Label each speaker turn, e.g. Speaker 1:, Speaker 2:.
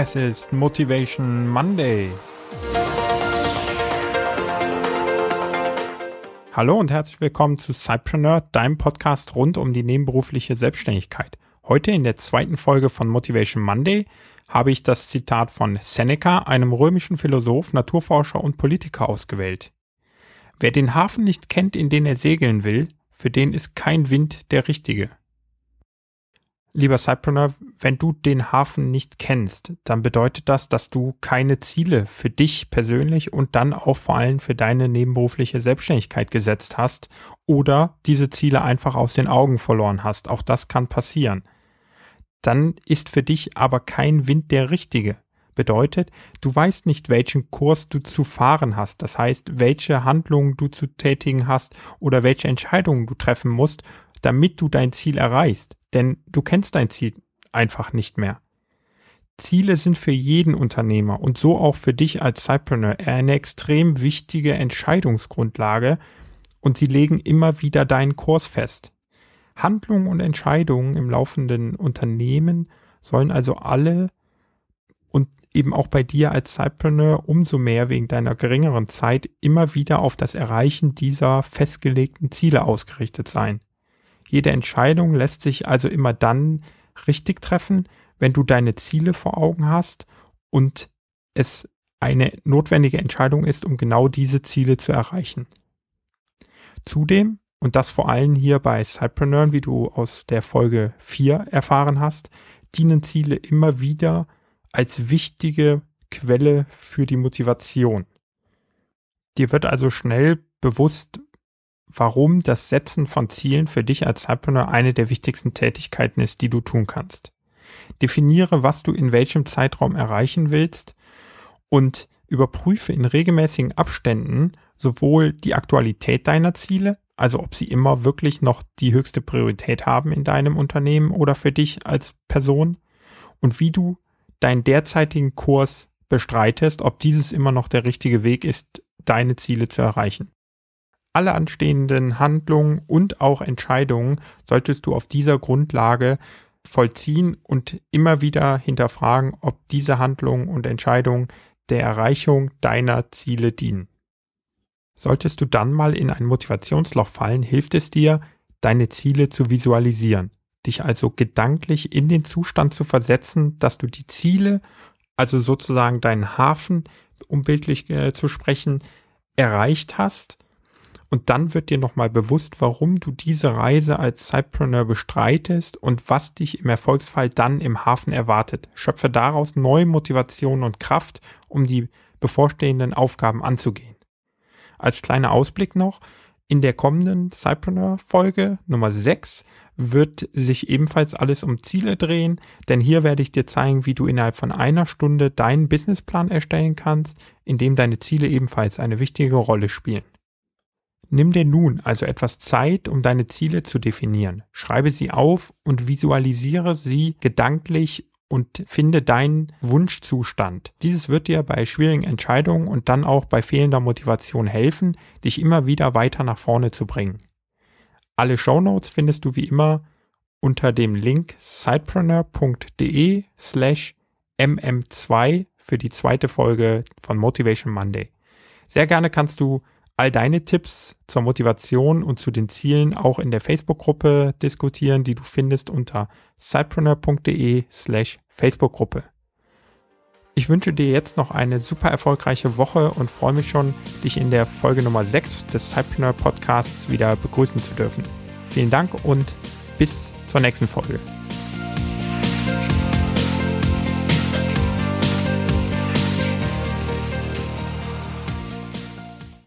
Speaker 1: Es ist Motivation Monday. Hallo und herzlich willkommen zu Cypreneur, deinem Podcast rund um die nebenberufliche Selbstständigkeit. Heute in der zweiten Folge von Motivation Monday habe ich das Zitat von Seneca, einem römischen Philosoph, Naturforscher und Politiker ausgewählt. Wer den Hafen nicht kennt, in den er segeln will, für den ist kein Wind der richtige. Lieber Cypreneur, wenn du den Hafen nicht kennst, dann bedeutet das, dass du keine Ziele für dich persönlich und dann auch vor allem für deine nebenberufliche Selbstständigkeit gesetzt hast oder diese Ziele einfach aus den Augen verloren hast. Auch das kann passieren. Dann ist für dich aber kein Wind der richtige. Bedeutet, du weißt nicht, welchen Kurs du zu fahren hast. Das heißt, welche Handlungen du zu tätigen hast oder welche Entscheidungen du treffen musst, damit du dein Ziel erreichst denn du kennst dein Ziel einfach nicht mehr. Ziele sind für jeden Unternehmer und so auch für dich als Cypreneur eine extrem wichtige Entscheidungsgrundlage und sie legen immer wieder deinen Kurs fest. Handlungen und Entscheidungen im laufenden Unternehmen sollen also alle und eben auch bei dir als Cypreneur umso mehr wegen deiner geringeren Zeit immer wieder auf das Erreichen dieser festgelegten Ziele ausgerichtet sein. Jede Entscheidung lässt sich also immer dann richtig treffen, wenn du deine Ziele vor Augen hast und es eine notwendige Entscheidung ist, um genau diese Ziele zu erreichen. Zudem, und das vor allem hier bei Cypreneur, wie du aus der Folge 4 erfahren hast, dienen Ziele immer wieder als wichtige Quelle für die Motivation. Dir wird also schnell bewusst, warum das Setzen von Zielen für dich als Cypreneur eine der wichtigsten Tätigkeiten ist, die du tun kannst. Definiere, was du in welchem Zeitraum erreichen willst und überprüfe in regelmäßigen Abständen sowohl die Aktualität deiner Ziele, also ob sie immer wirklich noch die höchste Priorität haben in deinem Unternehmen oder für dich als Person und wie du deinen derzeitigen Kurs bestreitest, ob dieses immer noch der richtige Weg ist, deine Ziele zu erreichen. Alle anstehenden Handlungen und auch Entscheidungen solltest du auf dieser Grundlage vollziehen und immer wieder hinterfragen, ob diese Handlungen und Entscheidungen der Erreichung deiner Ziele dienen. Solltest du dann mal in ein Motivationsloch fallen, hilft es dir, deine Ziele zu visualisieren, dich also gedanklich in den Zustand zu versetzen, dass du die Ziele, also sozusagen deinen Hafen, um bildlich äh, zu sprechen, erreicht hast und dann wird dir nochmal bewusst, warum du diese Reise als Cypreneur bestreitest und was dich im Erfolgsfall dann im Hafen erwartet. Schöpfe daraus neue Motivation und Kraft, um die bevorstehenden Aufgaben anzugehen. Als kleiner Ausblick noch, in der kommenden Cypreneur-Folge Nummer 6 wird sich ebenfalls alles um Ziele drehen, denn hier werde ich dir zeigen, wie du innerhalb von einer Stunde deinen Businessplan erstellen kannst, in dem deine Ziele ebenfalls eine wichtige Rolle spielen. Nimm dir nun also etwas Zeit, um deine Ziele zu definieren. Schreibe sie auf und visualisiere sie gedanklich und finde deinen Wunschzustand. Dieses wird dir bei schwierigen Entscheidungen und dann auch bei fehlender Motivation helfen, dich immer wieder weiter nach vorne zu bringen. Alle Shownotes findest du wie immer unter dem Link sidepreneur.de slash mm2 für die zweite Folge von Motivation Monday. Sehr gerne kannst du all deine Tipps zur Motivation und zu den Zielen auch in der Facebook-Gruppe diskutieren, die du findest unter cypreneur.de slash Facebook-Gruppe. Ich wünsche dir jetzt noch eine super erfolgreiche Woche und freue mich schon, dich in der Folge Nummer 6 des Cypreneur Podcasts wieder begrüßen zu dürfen. Vielen Dank und bis zur nächsten Folge.